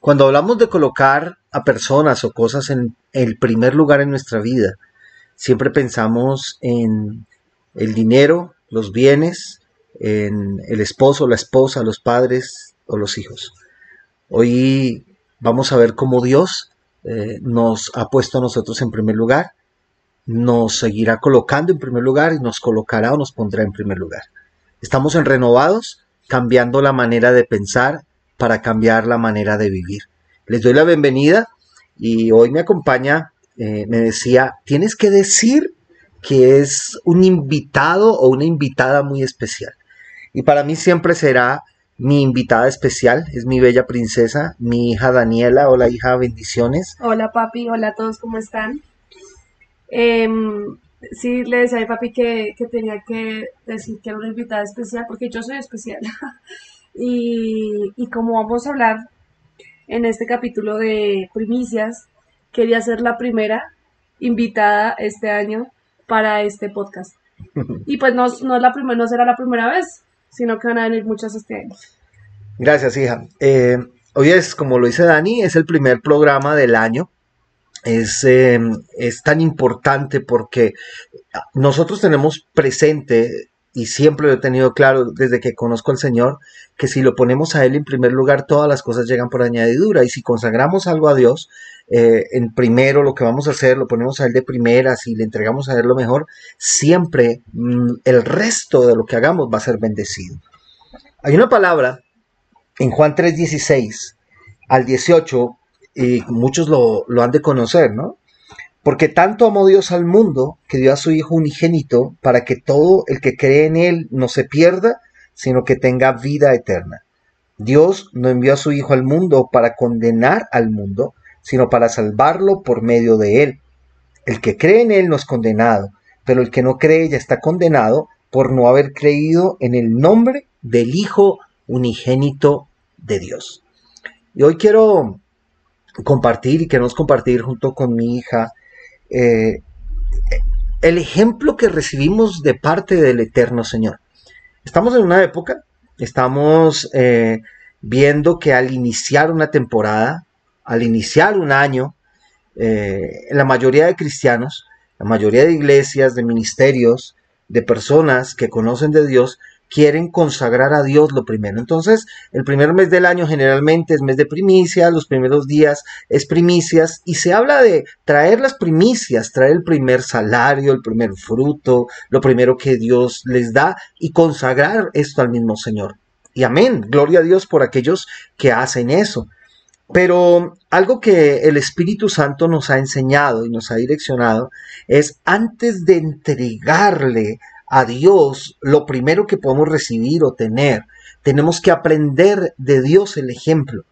Cuando hablamos de colocar a personas o cosas en el primer lugar en nuestra vida, siempre pensamos en el dinero, los bienes, en el esposo, la esposa, los padres o los hijos. Hoy vamos a ver cómo Dios eh, nos ha puesto a nosotros en primer lugar, nos seguirá colocando en primer lugar y nos colocará o nos pondrá en primer lugar. Estamos en renovados, cambiando la manera de pensar para cambiar la manera de vivir. Les doy la bienvenida y hoy me acompaña, eh, me decía, tienes que decir que es un invitado o una invitada muy especial. Y para mí siempre será mi invitada especial, es mi bella princesa, mi hija Daniela. Hola hija, bendiciones. Hola papi, hola a todos, ¿cómo están? Em, sí, le decía a mi papi que, tenía que decir que era una invitada especial, porque yo soy especial. y, y como vamos a hablar en este capítulo de primicias, quería ser la primera invitada este año para este podcast. Y pues no, no, la primera, no será la primera vez, sino que van a venir muchas este año. Gracias, hija. Eh, hoy es, como lo dice Dani, es el primer programa del año. Es, eh, es tan importante porque nosotros tenemos presente y siempre lo he tenido claro desde que conozco al Señor, que si lo ponemos a Él en primer lugar, todas las cosas llegan por añadidura. Y si consagramos algo a Dios, eh, en primero lo que vamos a hacer, lo ponemos a Él de primera, si le entregamos a Él lo mejor, siempre mm, el resto de lo que hagamos va a ser bendecido. Hay una palabra en Juan 3:16 al 18, y muchos lo, lo han de conocer, ¿no? Porque tanto amó Dios al mundo que dio a su Hijo unigénito para que todo el que cree en Él no se pierda, sino que tenga vida eterna. Dios no envió a su Hijo al mundo para condenar al mundo, sino para salvarlo por medio de Él. El que cree en Él no es condenado, pero el que no cree ya está condenado por no haber creído en el nombre del Hijo unigénito de Dios. Y hoy quiero compartir y queremos compartir junto con mi hija eh, el ejemplo que recibimos de parte del Eterno Señor. Estamos en una época, estamos eh, viendo que al iniciar una temporada, al iniciar un año, eh, la mayoría de cristianos, la mayoría de iglesias, de ministerios, de personas que conocen de Dios, quieren consagrar a Dios lo primero. Entonces, el primer mes del año generalmente es mes de primicias, los primeros días es primicias y se habla de traer las primicias, traer el primer salario, el primer fruto, lo primero que Dios les da y consagrar esto al mismo Señor. Y amén, gloria a Dios por aquellos que hacen eso. Pero algo que el Espíritu Santo nos ha enseñado y nos ha direccionado es antes de entregarle a Dios lo primero que podemos recibir o tener. Tenemos que aprender de Dios el ejemplo,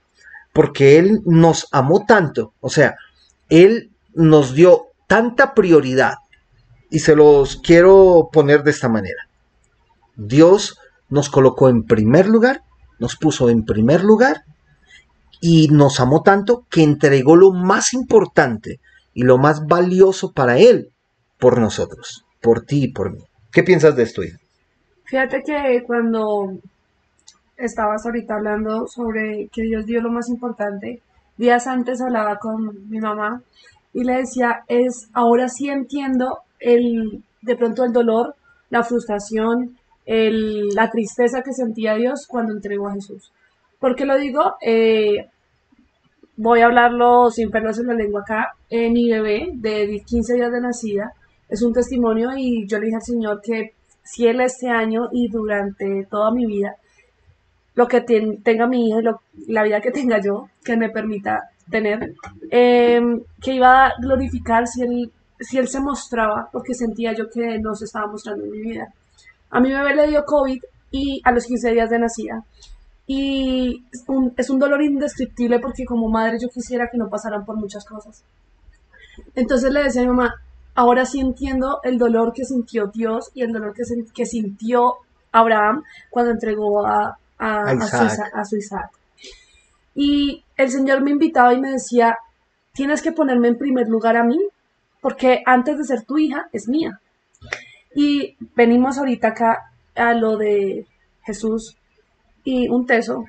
porque Él nos amó tanto, o sea, Él nos dio tanta prioridad, y se los quiero poner de esta manera. Dios nos colocó en primer lugar, nos puso en primer lugar, y nos amó tanto que entregó lo más importante y lo más valioso para Él por nosotros, por ti y por mí. ¿Qué piensas de esto, Fíjate que cuando estabas ahorita hablando sobre que Dios dio lo más importante, días antes hablaba con mi mamá y le decía, es ahora sí entiendo el de pronto el dolor, la frustración, el, la tristeza que sentía Dios cuando entregó a Jesús. ¿Por qué lo digo? Eh, voy a hablarlo sin en la lengua acá. Eh, mi bebé de 15 días de nacida es un testimonio y yo le dije al Señor que si Él este año y durante toda mi vida, lo que tenga mi hija y la vida que tenga yo, que me permita tener, em, que iba a glorificar si él, si él se mostraba, porque sentía yo que no se estaba mostrando en mi vida. A mi bebé le dio COVID y a los 15 días de nacida. Y es un, es un dolor indescriptible porque como madre yo quisiera que no pasaran por muchas cosas. Entonces le decía a mi mamá, ahora sí entiendo el dolor que sintió Dios y el dolor que, que sintió Abraham cuando entregó a, su, Isaac. Y el Señor me invitaba y me decía, tienes que ponerme en primer lugar a mí, porque antes de ser tu hija es mía. Y venimos ahorita acá a lo de Jesús y un teso.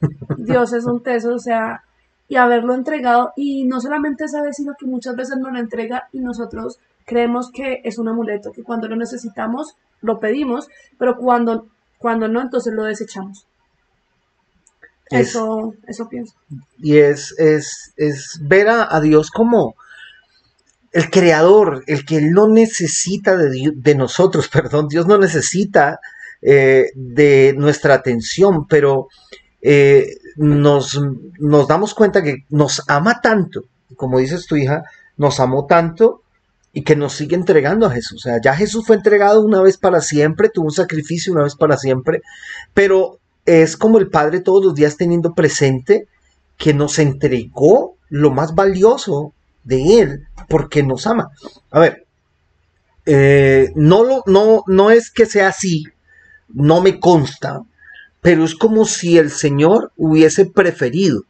Dios es un teso, o sea, y haberlo entregado y no solamente esa vez, sino que muchas veces nos lo entrega y nosotros creemos que es un amuleto, que cuando lo necesitamos lo pedimos, pero cuando, cuando no, entonces lo desechamos. eso, eso pienso. Y es, es, es ver a, Dios como el creador, el que Él no necesita de, de nosotros, perdón, Dios no necesita eh, de nuestra atención, pero eh, nos, nos damos cuenta que nos ama tanto, como dices tu hija, nos amó tanto y que nos sigue entregando a Jesús. O sea, ya Jesús fue entregado una vez para siempre, tuvo un sacrificio una vez para siempre, pero es como el Padre todos los días teniendo presente que nos entregó lo más valioso de Él porque nos ama. A ver, eh, no, lo, no, no es que sea así, no me consta, pero es como si el Señor hubiese preferido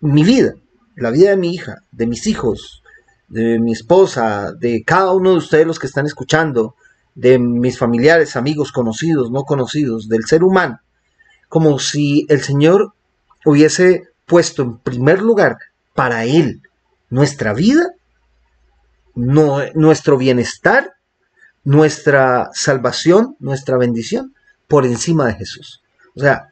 mi vida, la vida de mi hija, de mis hijos, de mi esposa, de cada uno de ustedes los que están escuchando, de mis familiares, amigos, conocidos, no conocidos, del ser humano, como si el Señor hubiese puesto en primer lugar para Él nuestra vida, nuestro bienestar, nuestra salvación, nuestra bendición, por encima de Jesús. O sea,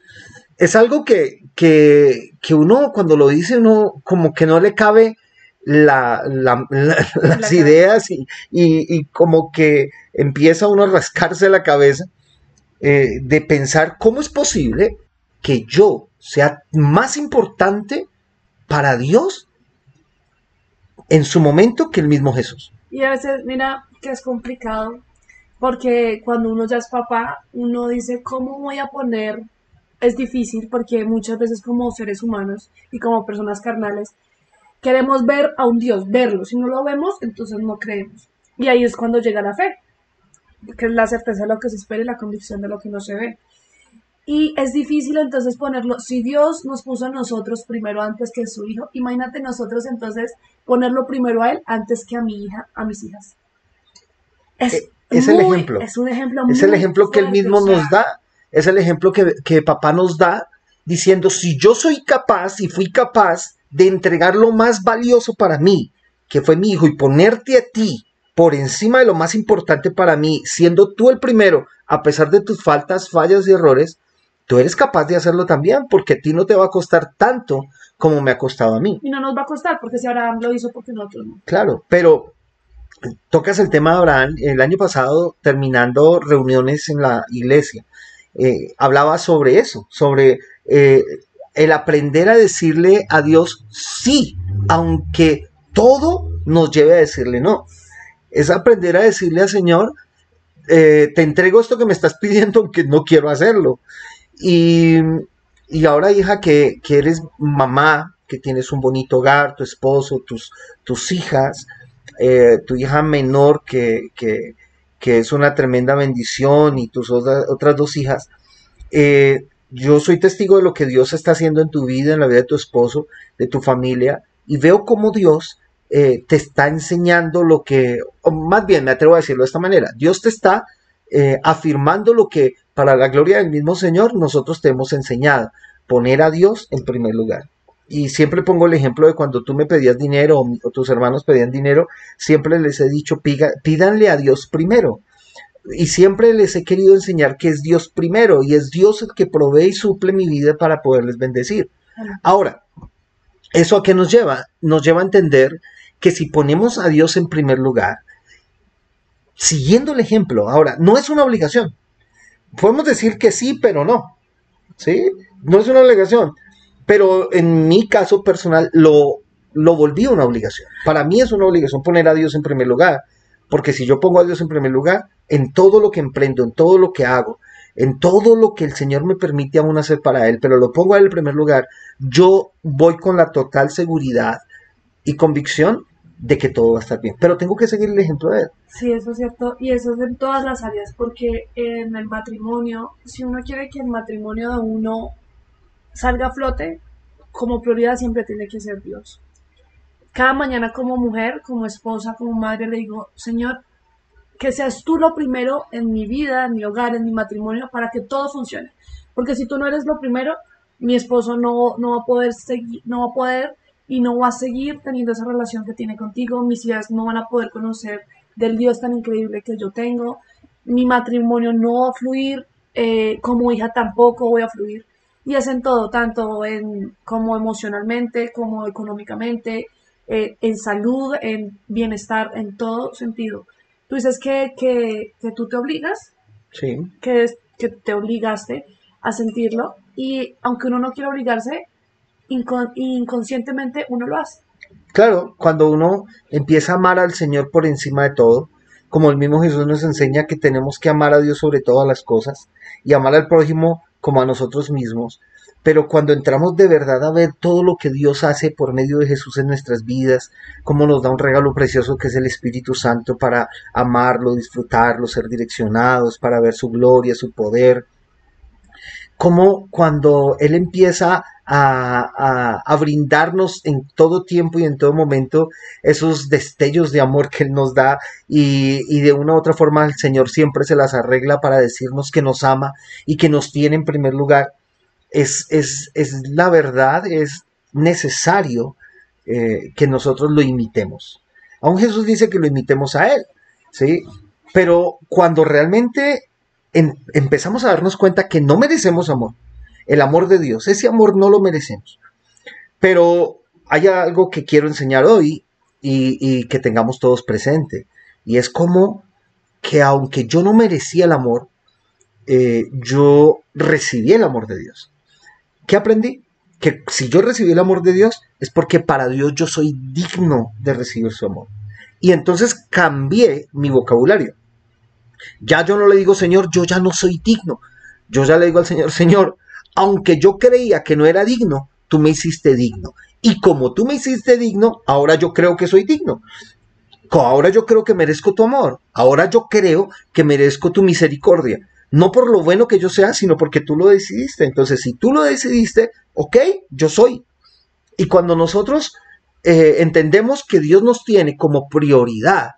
es algo que, que, uno cuando lo dice, uno como que no le cabe las ideas y, como que empieza uno a rascarse la cabeza eh, de pensar cómo es posible que yo sea más importante para Dios en su momento que el mismo Jesús. Y a veces, mira, que es complicado porque cuando uno ya es papá, uno dice, ¿cómo voy a poner? Es difícil porque muchas veces como seres humanos y como personas carnales, queremos ver a un Dios, verlo. Si no lo vemos, entonces no creemos. Y ahí es cuando llega la fe, que es la certeza de lo que se espera y la convicción de lo que no se ve. Y es difícil entonces ponerlo, si Dios nos puso a nosotros primero antes que su hijo, imagínate nosotros entonces ponerlo primero a él antes que a mi hija, a mis hijas. Es, es el ejemplo. Es un ejemplo Es el ejemplo que él mismo nos da. Es el ejemplo que, que papá nos da diciendo, si yo soy capaz y fui capaz de entregar lo más valioso para mí, que fue mi hijo, y ponerte a ti por encima de lo más importante para mí, siendo tú el primero, a pesar de tus faltas, fallas y errores, tú eres capaz de hacerlo también, porque a ti no te va a costar tanto como me ha costado a mí. Y no nos va a costar, porque si Abraham lo hizo, porque nosotros no. Claro, pero tocas el tema de Abraham, el año pasado terminando reuniones en la iglesia, eh, hablaba sobre eso, sobre eh, el aprender a decirle a Dios sí, aunque todo nos lleve a decirle no. Es aprender a decirle al Señor, eh, te entrego esto que me estás pidiendo, aunque no quiero hacerlo. Y, ahora, hija, que, que, eres mamá, que tienes un bonito hogar, tu esposo, tus, tus hijas, eh, tu hija menor que, que, es una tremenda bendición y tus otras, dos hijas, eh, yo soy testigo de lo que Dios está haciendo en tu vida, en la vida de tu esposo, de tu familia, y veo cómo Dios eh, te está enseñando lo que, más bien me atrevo a decirlo de esta manera, Dios te está afirmando lo que para la gloria del mismo Señor nosotros te hemos enseñado, poner a Dios en primer lugar y siempre pongo el ejemplo de cuando tú me pedías dinero o, tus hermanos pedían dinero, siempre les he dicho, pídanle a Dios primero. Y siempre les he querido enseñar que es Dios primero y es Dios el que provee y suple mi vida para poderles bendecir. Ahora, ¿eso a qué nos lleva? Nos lleva a entender que si ponemos a Dios en primer lugar, siguiendo el ejemplo, ahora, no es una obligación. Podemos decir que sí, pero no. ¿Sí? No es una obligación pero en mi caso personal lo, lo volví una obligación. Para mí es una obligación poner a Dios en primer lugar, porque si yo pongo a Dios en primer lugar, en todo lo que emprendo, en todo lo que hago, en todo lo que el Señor me permite aún hacer para Él, pero lo pongo a Él en primer lugar, yo voy con la total seguridad y convicción de que todo va a estar bien. Pero tengo que seguir el ejemplo de Él. Sí, eso es cierto. Y eso es en todas las áreas, porque en el matrimonio, si uno quiere que el matrimonio de uno salga a flote, como prioridad siempre tiene que ser Dios. Cada mañana como mujer, como esposa, como madre, le digo, Señor, que seas tú lo primero en mi vida, en mi hogar, en mi matrimonio, para que todo funcione. Porque si tú no eres lo primero, mi esposo no, no va a poder seguir, no va a poder y no va a seguir teniendo esa relación que tiene contigo, mis hijas no van a poder conocer del Dios tan increíble que yo tengo, mi matrimonio no va a fluir, eh, como hija tampoco voy a fluir. Y es en todo, tanto en, como emocionalmente, como económicamente, eh, en salud, en bienestar, en todo sentido. Tú dices que, que, que tú te obligas, Sí. que, que te obligaste a sentirlo, y aunque uno no quiera obligarse, incon- inconscientemente uno lo hace. Claro, cuando uno empieza a amar al Señor por encima de todo, como el mismo Jesús nos enseña que tenemos que amar a Dios sobre todas las cosas y amar al prójimo como a nosotros mismos, pero cuando entramos de verdad a ver todo lo que Dios hace por medio de Jesús en nuestras vidas, cómo nos da un regalo precioso que es el Espíritu Santo para amarlo, disfrutarlo, ser direccionados, para ver su gloria, su poder, como cuando Él empieza a, brindarnos en todo tiempo y en todo momento esos destellos de amor que Él nos da y, de una u otra forma el Señor siempre se las arregla para decirnos que nos ama y que nos tiene en primer lugar, es, es, es la verdad, es necesario eh, que nosotros lo imitemos. Aún Jesús dice que lo imitemos a Él, ¿sí? Pero cuando realmente em- empezamos a darnos cuenta que no merecemos amor, el amor de Dios, ese amor no lo merecemos. Pero hay algo que quiero enseñar hoy y, que tengamos todos presente, y es como que aunque yo no merecía el amor, eh, yo recibí el amor de Dios. ¿Qué aprendí? Que si yo recibí el amor de Dios es porque para Dios yo soy digno de recibir su amor. Y entonces cambié mi vocabulario. Ya yo no le digo, Señor, yo ya no soy digno. Yo ya le digo al Señor, Señor, aunque yo creía que no era digno, tú me hiciste digno. Y como tú me hiciste digno, ahora yo creo que soy digno. Ahora yo creo que merezco tu amor. Ahora yo creo que merezco tu misericordia. No por lo bueno que yo sea, sino porque tú lo decidiste. Entonces, si tú lo decidiste, ok, yo soy. Y cuando nosotros eh, entendemos que Dios nos tiene como prioridad,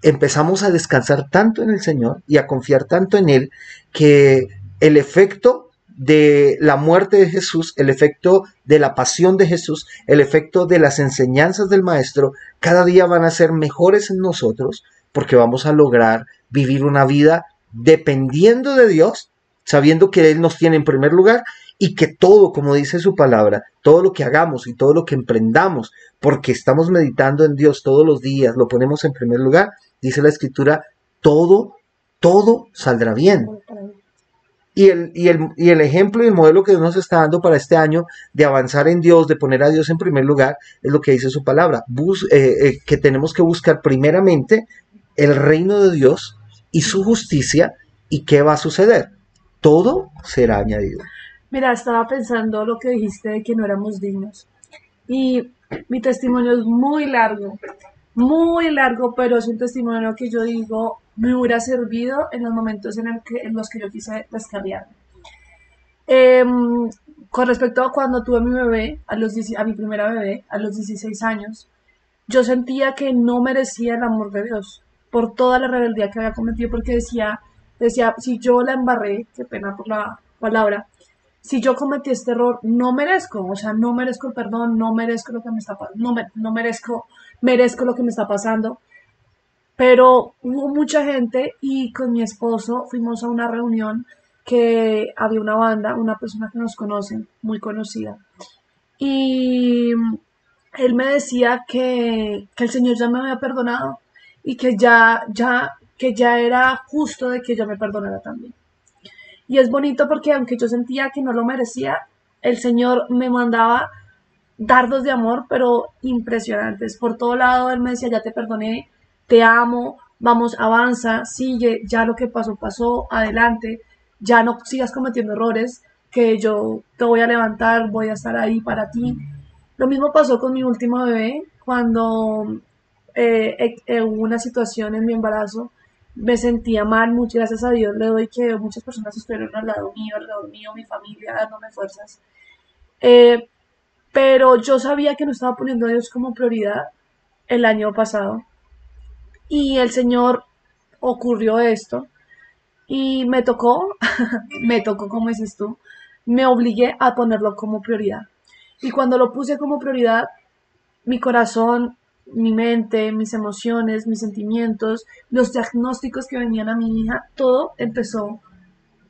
empezamos a descansar tanto en el Señor y a confiar tanto en Él que el efecto de la muerte de Jesús, el efecto de la pasión de Jesús, el efecto de las enseñanzas del Maestro, cada día van a ser mejores en nosotros porque vamos a lograr vivir una vida dependiendo de Dios, sabiendo que Él nos tiene en primer lugar y que todo, como dice su palabra, todo lo que hagamos y todo lo que emprendamos, porque estamos meditando en Dios todos los días, lo ponemos en primer lugar, dice la escritura, todo, todo saldrá bien. Y el, y, el, y el ejemplo y el modelo que Dios nos está dando para este año de avanzar en Dios, de poner a Dios en primer lugar, es lo que dice su palabra, Bus- eh, eh, que tenemos que buscar primeramente el reino de Dios y su justicia, y qué va a suceder. Todo será añadido. Mira, estaba pensando lo que dijiste de que no éramos dignos. Y mi testimonio es muy largo, muy largo, pero es un testimonio que yo digo me hubiera servido en los momentos en, los que yo quise descarriarme. Em, con respecto a cuando tuve mi bebé, a, los, 10 a mi primera bebé, a los 16 años, yo sentía que no merecía el amor de Dios por toda la rebeldía que había cometido, porque decía, decía, si yo la embarré, qué pena por la palabra, si yo cometí este error, no merezco, o sea, no merezco el perdón, no merezco lo que me está no, me- no merezco, merezco lo que me está pasando. Pero hubo mucha gente y con mi esposo fuimos a una reunión que había una banda, una persona que nos conoce, muy conocida. Y él me decía que, que el Señor ya me había perdonado y que ya, ya, que ya era justo de que yo me perdonara también. Y es bonito porque aunque yo sentía que no lo merecía, el Señor me mandaba dardos de amor, pero impresionantes. Por todo lado, Él me decía, ya te perdoné, te amo, vamos, avanza, sigue, ya lo que pasó, pasó, adelante, ya no sigas cometiendo errores, que yo te voy a levantar, voy a estar ahí para ti. Lo mismo pasó con mi último bebé, cuando eh, eh, eh, hubo una situación en mi embarazo me sentía mal, muchas gracias a Dios le doy que muchas personas estuvieron al lado mío, alrededor mío, mi familia, dándome fuerzas. Pero yo sabía que no estaba poniendo a Dios como prioridad el año pasado. Y el Señor ocurrió esto. Y me tocó, me tocó, como dices tú, me obligué a ponerlo como prioridad. Y cuando lo puse como prioridad, mi corazón, mi mente, mis emociones, mis sentimientos, los diagnósticos que venían a mi hija, todo empezó,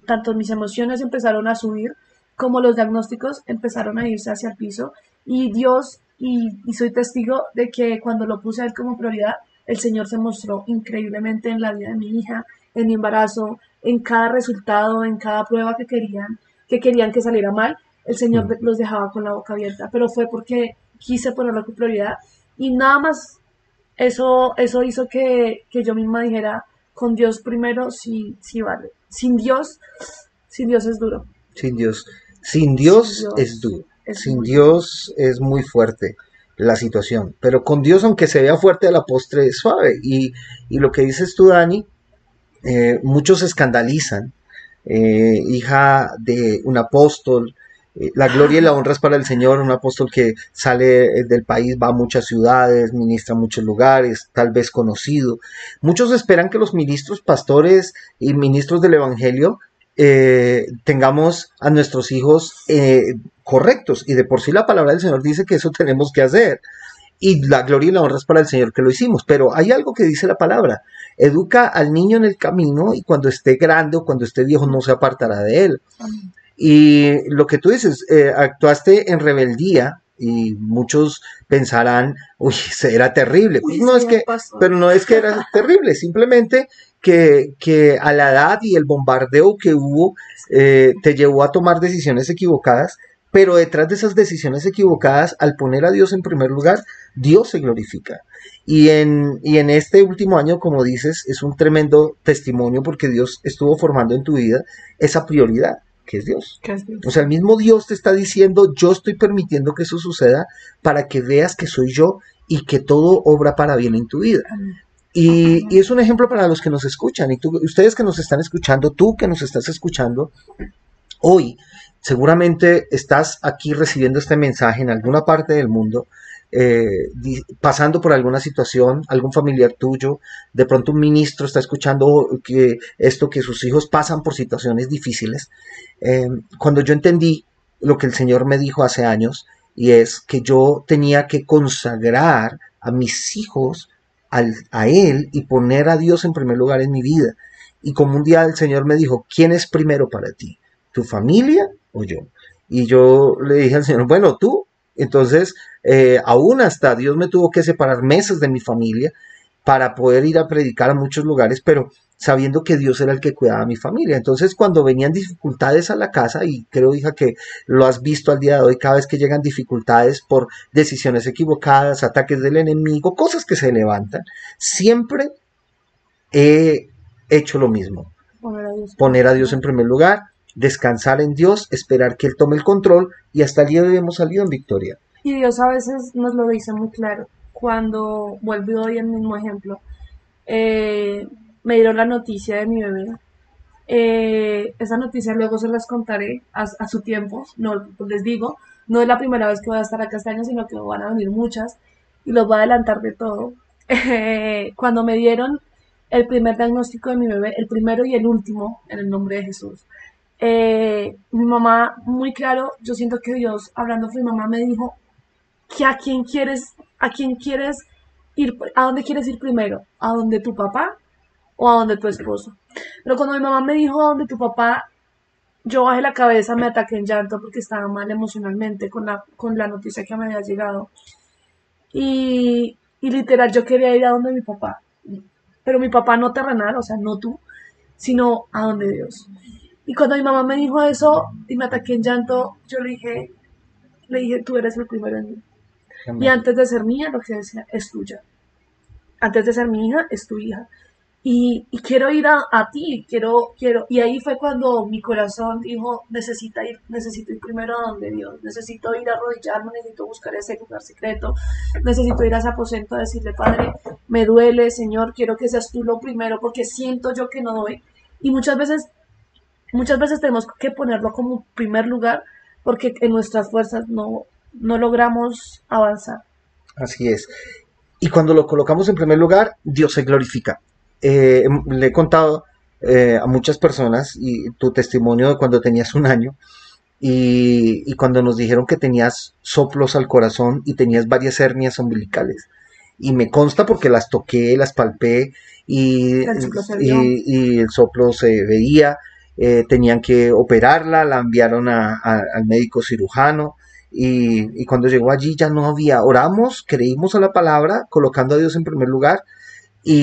tanto mis emociones empezaron a subir como los diagnósticos empezaron a irse hacia el piso y Dios, y, soy testigo de que cuando lo puse a él como prioridad, el Señor se mostró increíblemente en la vida de mi hija, en mi embarazo, en cada resultado, en cada prueba que querían, que querían que saliera mal, el Señor mm. los dejaba con la boca abierta, pero fue porque quise ponerlo como prioridad y nada más eso, eso hizo que, yo misma dijera, con Dios primero, sí, sí vale. Sin Dios, sin Dios es duro. Sin Dios. Sin Dios, es duro. Sin Dios es muy fuerte la situación. Pero con Dios, aunque se vea fuerte a la postre, es suave. Y, lo que dices tú, Dani, eh, muchos se escandalizan. Eh, hija de un apóstol, eh, la gloria y la honra es para el Señor, un apóstol que sale del país, va a muchas ciudades, ministra a muchos lugares, tal vez conocido. Muchos esperan que los ministros, pastores y ministros del Evangelio eh, tengamos a nuestros hijos correctos. Y de por sí la palabra del Señor dice que eso tenemos que hacer. Y la gloria y la honra es para el Señor que lo hicimos. Pero hay algo que dice la palabra. Educa al niño en el camino y cuando esté grande o cuando esté viejo no se apartará de él. Y lo que tú dices, eh, actuaste en rebeldía y muchos pensarán, uy, era terrible. no es que, pero no es que era terrible, simplemente que, que, a la edad y el bombardeo que hubo eh, te llevó a tomar decisiones equivocadas, pero detrás de esas decisiones equivocadas, al poner a Dios en primer lugar, Dios se glorifica. Y en, y en este último año, como dices, es un tremendo testimonio porque Dios estuvo formando en tu vida esa prioridad que es Dios. O sea, el mismo Dios te está diciendo, yo estoy permitiendo que eso suceda para que veas que soy yo y que todo obra para bien en tu vida. Y, es un ejemplo para los que nos escuchan y ustedes que nos están escuchando, tú que nos estás escuchando, hoy seguramente estás aquí recibiendo este mensaje en alguna parte del mundo eh, pasando por alguna situación, algún familiar tuyo, de pronto un ministro está escuchando que esto, que sus hijos pasan por situaciones difíciles. Eh, cuando yo entendí lo que el Señor me dijo hace años, y es que yo tenía que consagrar a mis hijos a Él y poner a Dios en primer lugar en mi vida. Y como un día el Señor me dijo, ¿quién es primero para ti? ¿Tu familia o yo? Y yo le dije al Señor, bueno, tú, entonces, eh, aún hasta Dios me tuvo que separar meses de mi familia para poder ir a predicar a muchos lugares, pero sabiendo que Dios era el que cuidaba a mi familia. Entonces, cuando venían dificultades a la casa, y creo, hija, que lo has visto al día de hoy, cada vez que llegan dificultades por decisiones equivocadas, ataques del enemigo, cosas que se levantan, siempre he hecho lo mismo. Poner a Dios, en primer lugar, descansar en Dios, esperar que Él tome el control y hasta el día de hoy hemos salido en victoria. Y Dios a veces nos lo dice muy claro. Cuando vuelvo hoy el mismo ejemplo, eh, me dieron la noticia de mi bebé. Eh, esa noticia luego se las contaré a, su tiempo. No les digo, no es la primera vez que voy a estar acá este sino que van a venir muchas y los voy a adelantar de todo. cuando me dieron el primer diagnóstico de mi bebé, el primero y el último, en el nombre de Jesús. Eh, mi mamá, muy claro, yo siento que Dios, hablando con mi mamá, me dijo que a quién quieres, a quién quieres ir, a dónde quieres ir primero, a dónde tu papá o a dónde tu esposo. Pero cuando mi mamá me dijo a dónde tu papá, yo bajé la cabeza, me ataqué en llanto porque estaba mal emocionalmente con la, con la noticia que me había llegado. Y, y literal, yo quería ir a donde mi papá. Pero mi papá no terrenal, o sea, no tú, sino a donde Dios. Y cuando mi mamá me dijo eso y me ataqué en llanto, yo le dije, le dije, tú eres el primero en mí. Y antes de ser mía, lo que decía, es tuya. Antes de ser mi hija, es tu hija. Y, quiero ir a, ti, quiero, quiero. Y ahí fue cuando mi corazón dijo, necesita ir, necesito ir primero a donde Dios, necesito ir a arrodillarme, necesito buscar ese lugar secreto, necesito ir a ese aposento a decirle, Padre, me duele, Señor, quiero que seas tú lo primero, porque siento yo que no doy. Y muchas veces muchas veces tenemos que ponerlo como primer lugar porque en nuestras fuerzas no, no logramos avanzar. Así es. Y cuando lo colocamos en primer lugar, Dios se glorifica. Eh, le he contado eh, a muchas personas y tu testimonio de cuando tenías un año, y, y cuando nos dijeron que tenías soplos al corazón y tenías varias hernias umbilicales. Y me consta porque las toqué, las palpé y, El soplo se vio. y, y el soplo se veía. eh, tenían que operarla, la enviaron a- a- al médico cirujano y, y cuando llegó allí ya no había, oramos, creímos a la palabra, colocando a Dios en primer lugar y,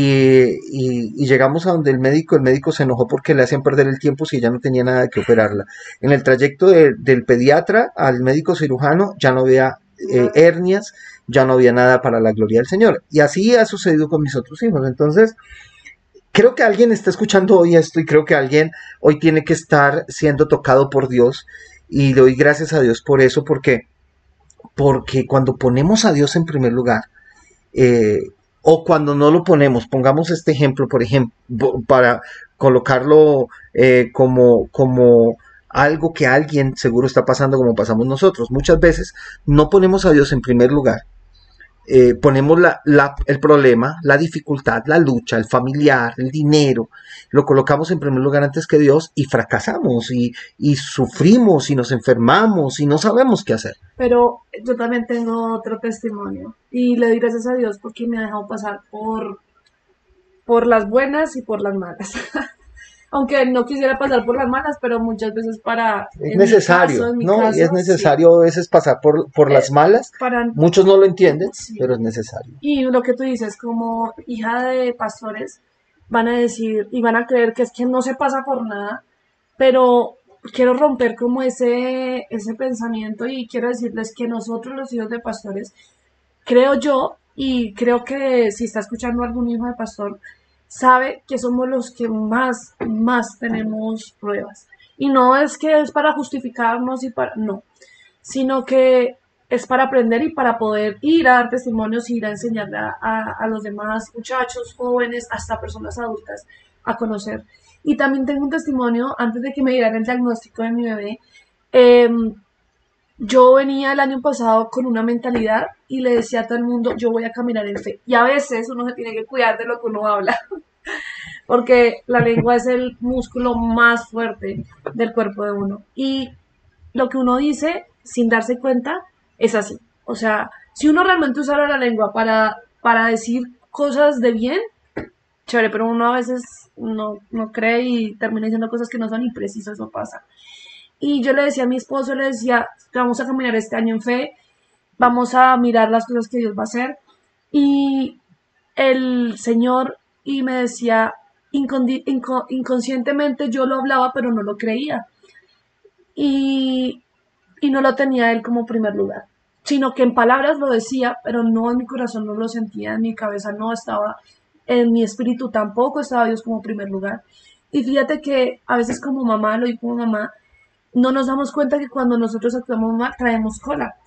y- y llegamos a donde el médico, el médico se enojó porque le hacían perder el tiempo si ya no tenía nada que operarla. En el trayecto de- del pediatra al médico cirujano ya no había eh, hernias, ya no había nada para la gloria del Señor. Y así ha sucedido con mis otros hijos. Entonces, creo que alguien está escuchando hoy esto y creo que alguien hoy tiene que estar siendo tocado por Dios y doy gracias a Dios por eso porque porque cuando ponemos a Dios en primer lugar eh, o cuando no lo ponemos, pongamos este ejemplo, por ejemplo, para colocarlo eh, como, como algo que alguien seguro está pasando como pasamos nosotros. Muchas veces no ponemos a Dios en primer lugar. Eh, ponemos el problema, la dificultad, la lucha, el familiar, el dinero, lo colocamos en primer lugar antes que Dios y fracasamos y, y sufrimos y nos enfermamos y no sabemos qué hacer. Pero yo también tengo otro testimonio y le doy gracias a Dios porque me ha dejado pasar por, por las buenas y por las malas. Aunque no quisiera pasar por las malas, pero muchas veces para... Es necesario, caso, ¿no? caso, y es sí, necesario a veces pasar por, por las Eh, malas. para Muchos no lo entienden, Sí. pero es necesario. Y lo que tú dices, como hija de pastores, van a decir y van a creer que es que no se pasa por nada, pero quiero romper como ese, ese pensamiento y quiero decirles que nosotros los hijos de pastores, creo yo, y creo que si está escuchando algún hijo de pastor, sabe que somos los que más, más tenemos pruebas. Y no es que es para justificarnos y para, no, sino que es para aprender y para poder ir a dar testimonios y ir a enseñarle a, a- a los demás muchachos, jóvenes, hasta personas adultas a conocer. Y también tengo un testimonio, antes de que me dieran el diagnóstico de mi bebé, em, yo venía el año pasado con una mentalidad y le decía a todo el mundo, yo voy a caminar en fe. Y a veces uno se tiene que cuidar de lo que uno habla, porque la lengua es el músculo más fuerte del cuerpo de uno. Y lo que uno dice, sin darse cuenta, es así. O sea, si uno realmente usara la lengua para, para decir cosas de bien, chévere, pero uno a veces no, no cree y termina diciendo cosas que no son imprecisas, eso pasa. Y yo le decía a mi esposo, le decía, vamos a caminar este año en fe, vamos a mirar las cosas que Dios va a hacer. Y el Señor, y me decía, inco- inconscientemente yo lo hablaba, pero no lo creía. Y, y no lo tenía él como primer lugar, sino que en palabras lo decía, pero no en mi corazón no lo sentía, en mi cabeza no estaba, en mi espíritu tampoco estaba Dios como primer lugar. Y fíjate que a veces como mamá, lo digo como mamá, no nos damos cuenta que cuando nosotros actuamos mal traemos cola.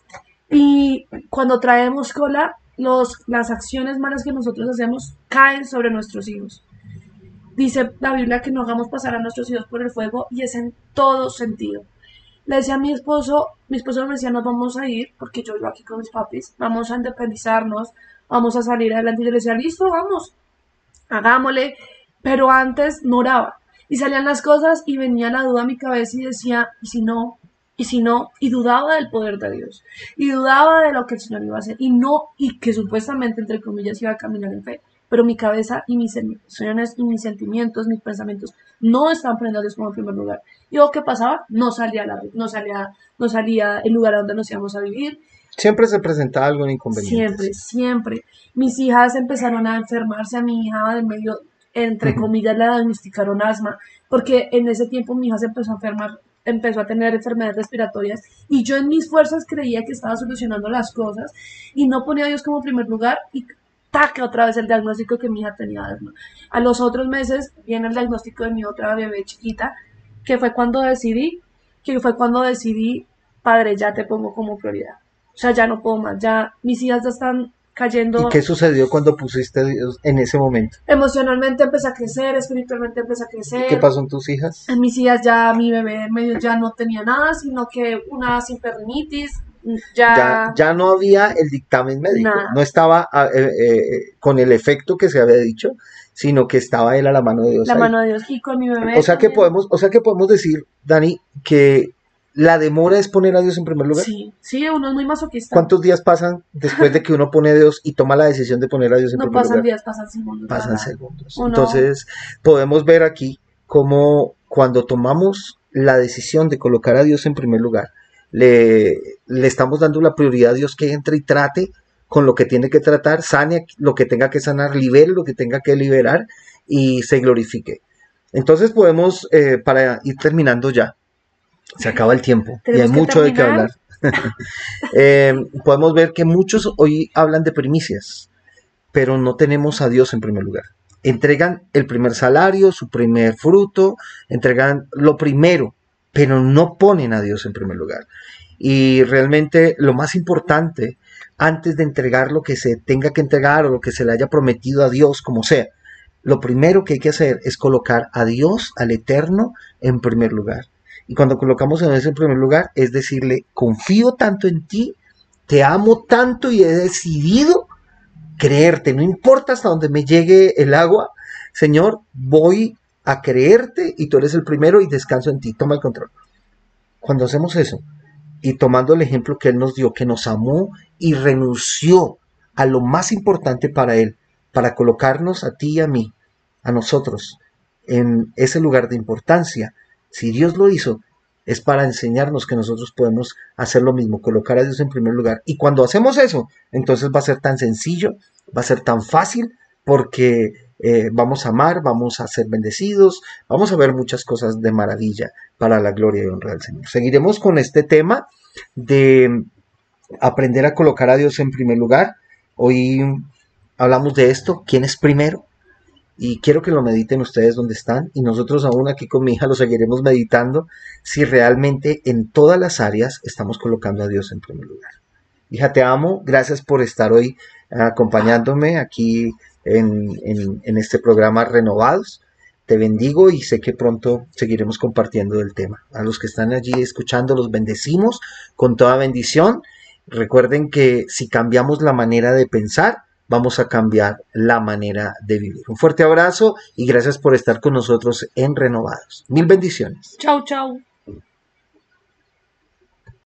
Y cuando traemos cola, los, las acciones malas que nosotros hacemos caen sobre nuestros hijos. Dice la Biblia que no hagamos pasar a nuestros hijos por el fuego y es en todo sentido. Le decía a mi esposo, mi esposo me decía, nos vamos a ir, porque yo vivo aquí con mis papis, vamos a independizarnos, vamos a salir adelante. Y yo le decía, listo, vamos, hagámosle. Pero antes no oraba. Y salían las cosas y venía la duda a mi cabeza y decía, ¿y si no? ¿Y si no? Y dudaba del poder de Dios. Y dudaba de lo que el Señor iba a hacer. Y no, y que supuestamente, entre comillas, iba a caminar en fe. Pero mi cabeza y mis emociones y mis sentimientos, mis pensamientos, no estaban poniendo a Dios como en primer lugar. Y lo que pasaba, no salía, la, no salía, no salía el lugar a donde nos íbamos a vivir. Siempre se presenta algo inconveniente. Siempre, siempre. Mis hijas empezaron a enfermarse, a mi hija del medio, entre comillas, le diagnosticaron asma, porque en ese tiempo mi hija se empezó a enfermar, empezó a tener enfermedades respiratorias, y yo en mis fuerzas creía que estaba solucionando las cosas, y no ponía a Dios como primer lugar, y taca otra vez el diagnóstico que mi hija tenía asma. A los otros meses viene el diagnóstico de mi otra bebé chiquita, que fue cuando decidí, que fue cuando decidí, padre, ya te pongo como prioridad. O sea, ya no puedo más, ya mis hijas ya están cayendo. ¿Y qué sucedió cuando pusiste a Dios en ese momento? Emocionalmente empecé a crecer, espiritualmente empecé a crecer. ¿Qué pasó en tus hijas? En mis hijas ya mi bebé en medio ya no tenía nada, sino que una sinpernitis, ya, Ya, ya no había el dictamen médico, Nada. no estaba ah, eh, eh, con el efecto que se había dicho, sino que estaba él a la mano de Dios. la ahí. mano de Dios. Y con mi bebé. O sea que podemos, o sea que podemos decir, Dani, que la demora es poner a Dios en primer lugar. Sí, sí, uno es muy masoquista. ¿Cuántos días pasan después de que uno pone a Dios y toma la decisión de poner a Dios en no primer pasan lugar? días, pasan segundos. Pasan segundos. Uno- Entonces, podemos ver aquí cómo cuando tomamos la decisión de colocar a Dios en primer lugar, le, le estamos dando la prioridad a Dios que entre y trate con lo que tiene que tratar, sane lo que tenga que sanar, libere lo que tenga que liberar y se glorifique. Entonces podemos, eh, para ir terminando ya, se acaba el tiempo y hay mucho de qué hablar. Eh, podemos ver que muchos hoy hablan de primicias, pero no tenemos a Dios en primer lugar. Entregan el primer salario, su primer fruto, entregan lo primero, pero no ponen a Dios en primer lugar. Y realmente lo más importante, antes de entregar lo que se tenga que entregar o lo que se le haya prometido a Dios, como sea, lo primero que hay que hacer es colocar a Dios, al Eterno, en primer lugar. Y cuando colocamos a Dios en primer lugar, es decirle, confío tanto en ti, te amo tanto y he decidido creerte. No importa hasta donde me llegue el agua, Señor, voy a creerte y tú eres el primero y descanso en ti. Toma el control. Cuando hacemos eso y tomando el ejemplo que Él nos dio, que nos amó y renunció a lo más importante para Él, para colocarnos a ti y a mí, a nosotros, en ese lugar de importancia, si Dios lo hizo, es para enseñarnos que nosotros podemos hacer lo mismo, colocar a Dios en primer lugar. Y cuando hacemos eso, entonces va a ser tan sencillo, va a ser tan fácil, porque eh, vamos a amar, vamos a ser bendecidos, vamos a ver muchas cosas de maravilla para la gloria y honra del Señor. Seguiremos con este tema de aprender a colocar a Dios en primer lugar. Hoy hablamos de esto, ¿quién es primero? Y quiero que lo mediten ustedes donde están y nosotros aún aquí con mi hija lo seguiremos meditando si realmente en todas las áreas estamos colocando a Dios en primer lugar. Hija, te amo, gracias por estar hoy acompañándome aquí en, en, en este programa Renovados. Te bendigo y sé que pronto seguiremos compartiendo el tema. A los que están allí escuchando, los bendecimos con toda bendición. Recuerden que si cambiamos la manera de pensar, vamos a cambiar la manera de vivir. Un fuerte abrazo y gracias por estar con nosotros en Renovados. Mil bendiciones. Chau, chau.